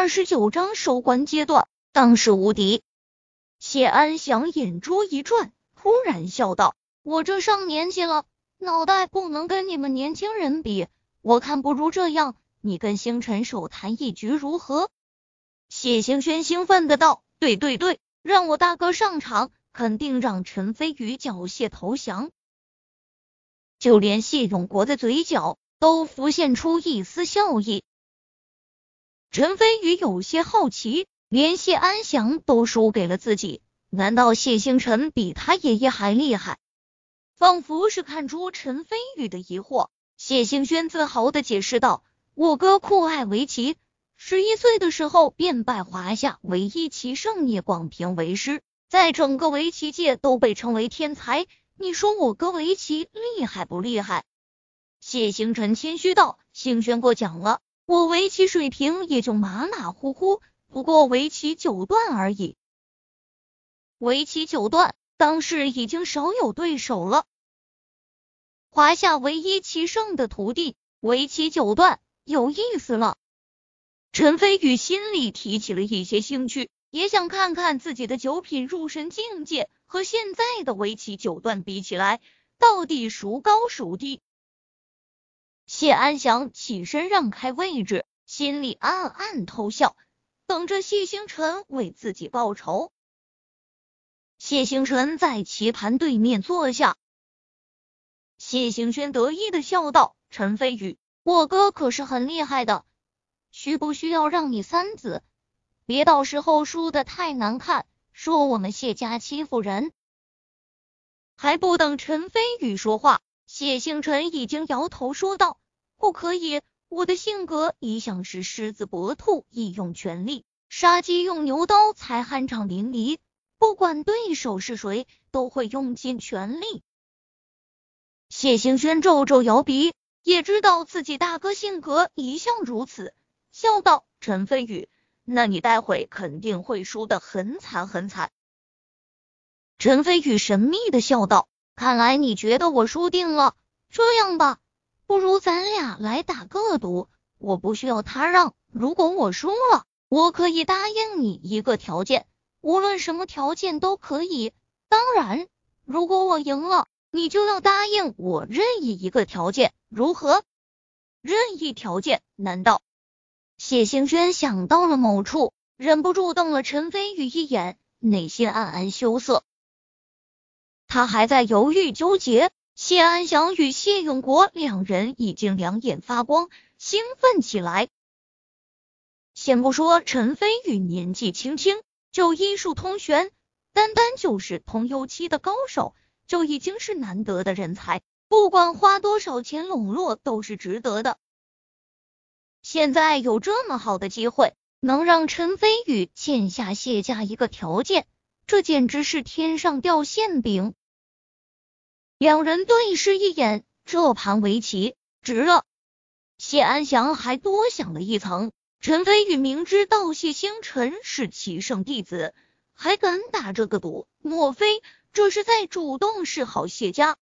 二十九章收官阶段，当世无敌。谢安祥眼珠一转，突然笑道：“我这上年纪了，脑袋不能跟你们年轻人比。我看不如这样，你跟星辰手谈一局如何？”谢星轩兴奋的道：“对对对，让我大哥上场，肯定让陈飞宇缴械投降。”就连谢永国的嘴角都浮现出一丝笑意。陈飞宇有些好奇，连谢安祥都输给了自己，难道谢星辰比他爷爷还厉害？仿佛是看出陈飞宇的疑惑，谢星轩自豪的解释道：“我哥酷爱围棋，十一岁的时候便拜华夏唯一棋圣聂广平为师，在整个围棋界都被称为天才。你说我哥围棋厉害不厉害？”谢星辰谦虚道：“星轩过奖了。”我围棋水平也就马马虎虎，不过围棋九段而已。围棋九段，当时已经少有对手了。华夏唯一棋圣的徒弟，围棋九段，有意思了。陈飞宇心里提起了一些兴趣，也想看看自己的九品入神境界和现在的围棋九段比起来，到底孰高孰低。谢安祥起身让开位置，心里暗暗偷笑，等着谢星辰为自己报仇。谢星辰在棋盘对面坐下，谢星轩得意的笑道：“陈飞宇，我哥可是很厉害的，需不需要让你三子？别到时候输的太难看，说我们谢家欺负人。”还不等陈飞宇说话。谢星辰已经摇头说道：“不可以，我的性格一向是狮子搏兔，义用全力，杀鸡用牛刀才酣畅淋漓。不管对手是谁，都会用尽全力。”谢星轩皱皱摇鼻，也知道自己大哥性格一向如此，笑道：“陈飞宇，那你待会肯定会输得很惨很惨。”陈飞宇神秘的笑道。看来你觉得我输定了，这样吧，不如咱俩来打个赌，我不需要他让。如果我输了，我可以答应你一个条件，无论什么条件都可以。当然，如果我赢了，你就要答应我任意一个条件，如何？任意条件？难道？谢星轩想到了某处，忍不住瞪了陈飞宇一眼，内心暗暗羞涩。他还在犹豫纠结，谢安祥与谢永国两人已经两眼发光，兴奋起来。先不说陈飞宇年纪轻轻就医术通玄，单单就是通幽期的高手，就已经是难得的人才，不管花多少钱笼络都是值得的。现在有这么好的机会，能让陈飞宇欠下谢家一个条件，这简直是天上掉馅饼。两人对视一眼，这盘围棋值了。谢安祥还多想了一层，陈飞宇明知道谢星辰是棋圣弟子，还敢打这个赌，莫非这是在主动示好谢家？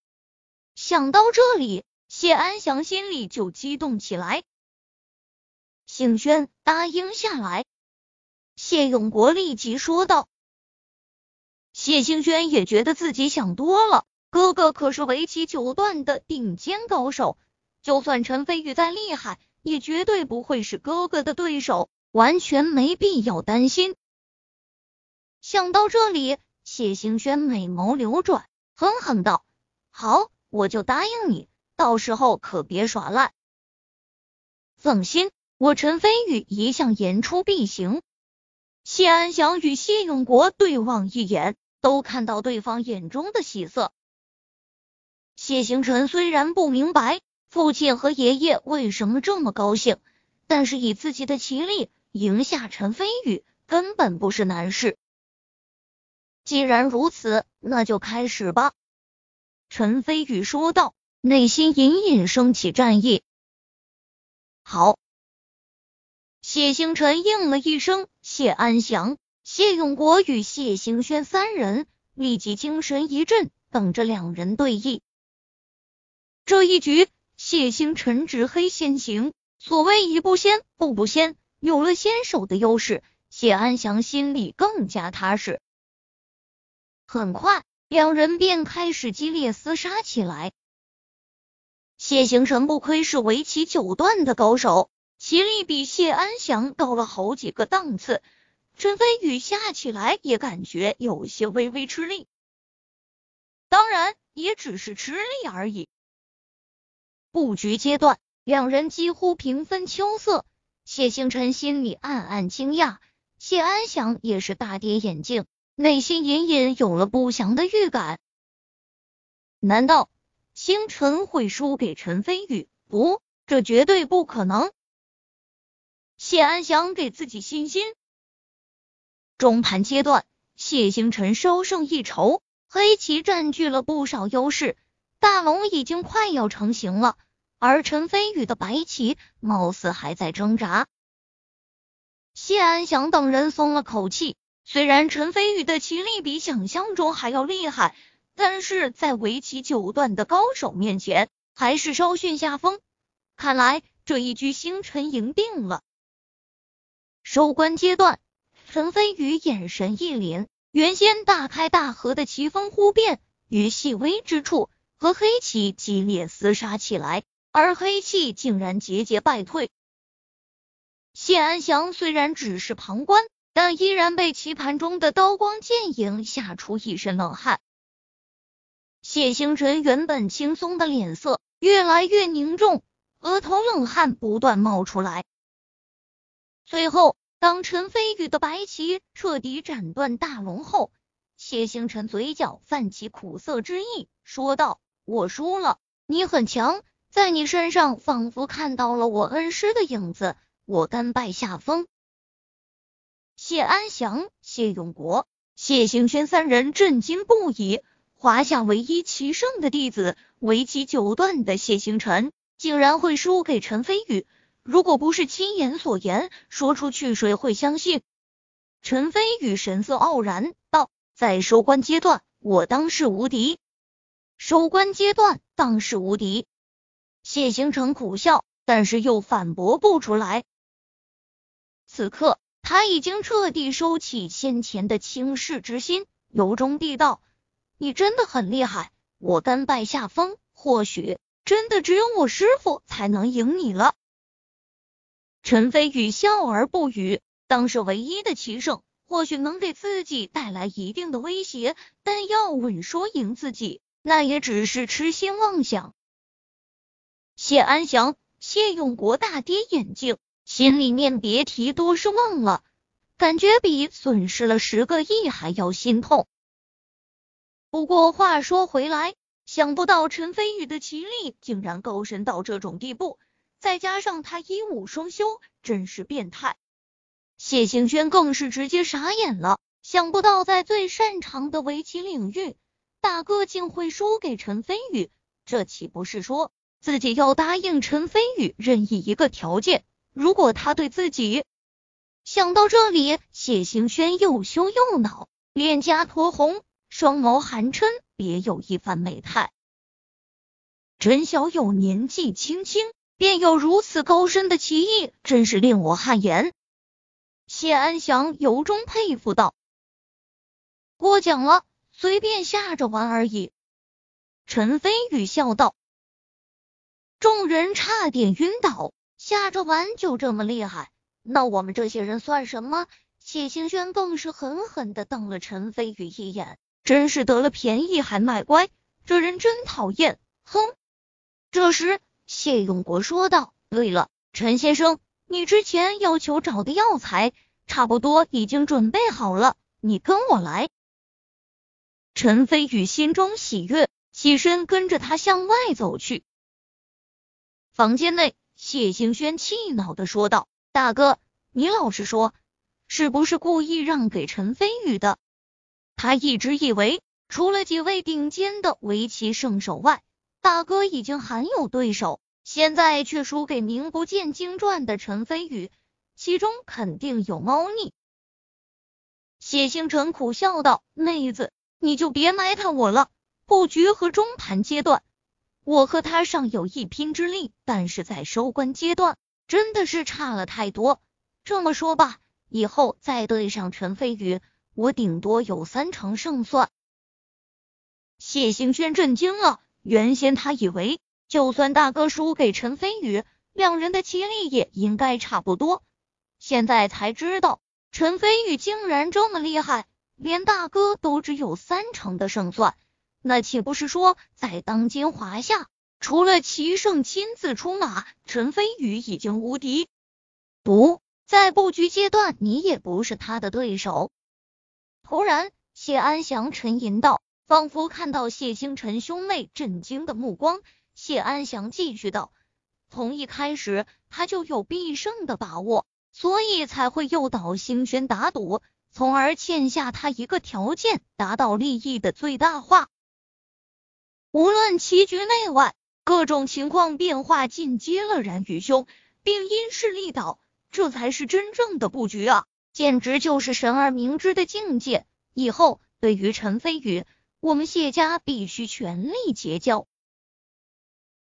想到这里，谢安祥心里就激动起来。星轩答应下来，谢永国立即说道。谢星轩也觉得自己想多了。哥哥可是围棋九段的顶尖高手，就算陈飞宇再厉害，也绝对不会是哥哥的对手，完全没必要担心。想到这里，谢星轩美眸流转，狠狠道：“好，我就答应你，到时候可别耍赖。”放心，我陈飞宇一向言出必行。谢安祥与谢永国对望一眼，都看到对方眼中的喜色。谢星辰虽然不明白父亲和爷爷为什么这么高兴，但是以自己的棋力赢下陈飞宇根本不是难事。既然如此，那就开始吧。”陈飞宇说道，内心隐隐升起战意。好，谢星辰应了一声。谢安祥、谢永国与谢行轩三人立即精神一振，等着两人对弈。这一局，谢星辰执黑先行。所谓一步先，步步先，有了先手的优势，谢安祥心里更加踏实。很快，两人便开始激烈厮杀起来。谢星辰不愧是围棋九段的高手，棋力比谢安祥高了好几个档次。陈飞宇下起来也感觉有些微微吃力，当然也只是吃力而已。布局阶段，两人几乎平分秋色。谢星辰心里暗暗惊讶，谢安祥也是大跌眼镜，内心隐隐有了不祥的预感。难道星辰会输给陈飞宇？不，这绝对不可能。谢安祥给自己信心。中盘阶段，谢星辰稍胜一筹，黑棋占据了不少优势。大龙已经快要成型了，而陈飞宇的白棋貌似还在挣扎。谢安祥等人松了口气，虽然陈飞宇的棋力比想象中还要厉害，但是在围棋九段的高手面前，还是稍逊下风。看来这一局星辰赢定了。收官阶段，陈飞宇眼神一凛，原先大开大合的棋风忽变，于细微之处。和黑棋激烈厮杀起来，而黑棋竟然节节败退。谢安祥虽然只是旁观，但依然被棋盘中的刀光剑影吓出一身冷汗。谢星辰原本轻松的脸色越来越凝重，额头冷汗不断冒出来。最后，当陈飞宇的白棋彻底斩断大龙后，谢星辰嘴角泛起苦涩之意，说道。我输了，你很强，在你身上仿佛看到了我恩师的影子，我甘拜下风。谢安祥、谢永国、谢行轩三人震惊不已，华夏唯一棋圣的弟子，围棋九段的谢星辰，竟然会输给陈飞宇？如果不是亲眼所言，说出去谁会相信？陈飞宇神色傲然道：“在收官阶段，我当是无敌。”收官阶段，当是无敌。谢行成苦笑，但是又反驳不出来。此刻，他已经彻底收起先前的轻视之心，由衷地道：“你真的很厉害，我甘拜下风。或许真的只有我师傅才能赢你了。”陈飞宇笑而不语。当是唯一的棋圣，或许能给自己带来一定的威胁，但要稳说赢自己。那也只是痴心妄想。谢安祥、谢永国大跌眼镜，心里面别提多失望了，感觉比损失了十个亿还要心痛。不过话说回来，想不到陈飞宇的棋力竟然高深到这种地步，再加上他一武双修，真是变态。谢兴轩更是直接傻眼了，想不到在最擅长的围棋领域。大哥竟会输给陈飞宇，这岂不是说自己要答应陈飞宇任意一个条件？如果他对自己……想到这里，谢行轩又羞又恼，脸颊酡红，双眸含嗔，别有一番美态。陈小友年纪轻轻便有如此高深的棋艺，真是令我汗颜。谢安祥由衷佩服道：“过奖了。”随便吓着玩而已。陈飞宇笑道，众人差点晕倒。吓着玩就这么厉害？那我们这些人算什么？谢星轩更是狠狠的瞪了陈飞宇一眼，真是得了便宜还卖乖，这人真讨厌。哼！这时，谢永国说道：“对了，陈先生，你之前要求找的药材差不多已经准备好了，你跟我来。”陈飞宇心中喜悦，起身跟着他向外走去。房间内，谢兴轩气恼的说道：“大哥，你老实说，是不是故意让给陈飞宇的？他一直以为，除了几位顶尖的围棋圣手外，大哥已经罕有对手，现在却输给名不见经传的陈飞宇，其中肯定有猫腻。”谢星辰苦笑道：“妹子。”你就别埋汰我了。布局和中盘阶段，我和他尚有一拼之力，但是在收官阶段，真的是差了太多。这么说吧，以后再对上陈飞宇，我顶多有三成胜算。谢兴轩震惊了，原先他以为就算大哥输给陈飞宇，两人的棋力也应该差不多，现在才知道陈飞宇竟然这么厉害，连大哥都只有三成的胜算，那岂不是说在当今华夏，除了齐胜亲自出马，陈飞宇已经无敌？不在布局阶段，你也不是他的对手。突然，谢安祥沉吟道。仿佛看到谢星辰兄妹震惊的目光，谢安祥继续道：“从一开始他就有必胜的把握，所以才会诱导星轩打赌，从而欠下他一个条件，达到利益的最大化。无论棋局内外，各种情况变化进阶了然于兄，并因势利导，这才是真正的布局啊！简直就是神而明之的境界。以后对于陈飞宇。”我们谢家必须全力结交，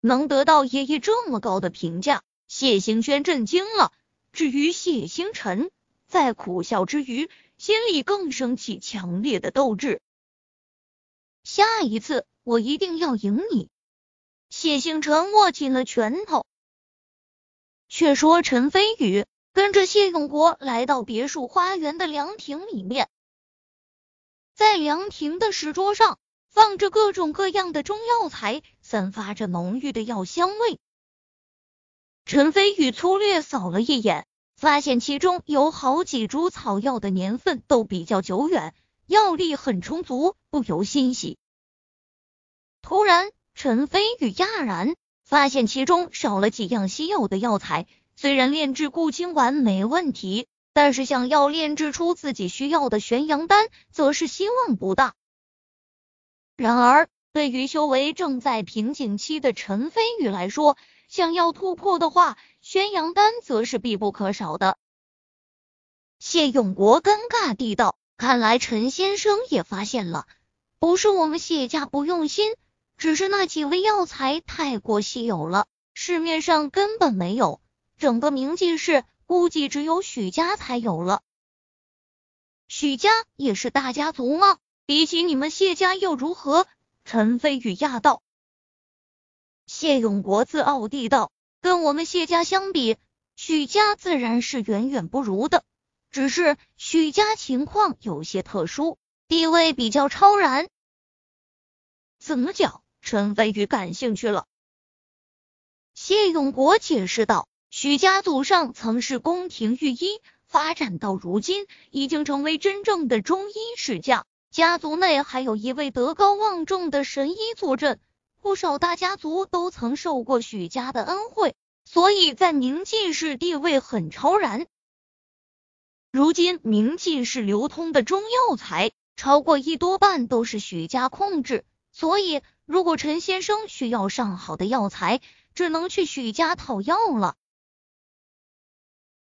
能得到爷爷这么高的评价，谢兴轩震惊了。至于谢星辰，在苦笑之余，心里更升起强烈的斗志。下一次我一定要赢你！谢星辰握紧了拳头。却说陈飞宇跟着谢永国来到别墅花园的凉亭里面。在凉亭的石桌上放着各种各样的中药材，散发着浓郁的药香味。陈飞宇粗略扫了一眼，发现其中有好几株草药的年份都比较久远，药力很充足，不由欣喜。突然，陈飞宇讶然发现其中少了几样稀有的药材，虽然炼制固精丸没问题。但是想要炼制出自己需要的玄阳丹，则是希望不大。然而，对于修为正在瓶颈期的陈飞宇来说，想要突破的话，宣阳丹则是必不可少的。谢永国尴尬地道：“看来陈先生也发现了，不是我们谢家不用心，只是那几味药材太过稀有了，市面上根本没有。整个明记市。”估计只有许家才有了。许家也是大家族吗？比起你们谢家又如何？陈飞宇讶道。谢永国自傲地道：“跟我们谢家相比，许家自然是远远不如的。只是许家情况有些特殊，地位比较超然。”怎么讲？陈飞宇感兴趣了。谢永国解释道。许家祖上曾是宫廷御医，发展到如今已经成为真正的中医世家。家族内还有一位德高望重的神医坐镇，不少大家族都曾受过许家的恩惠，所以在宁晋市地位很超然。如今明记市流通的中药材超过一多半都是许家控制，所以如果陈先生需要上好的药材，只能去许家讨药了。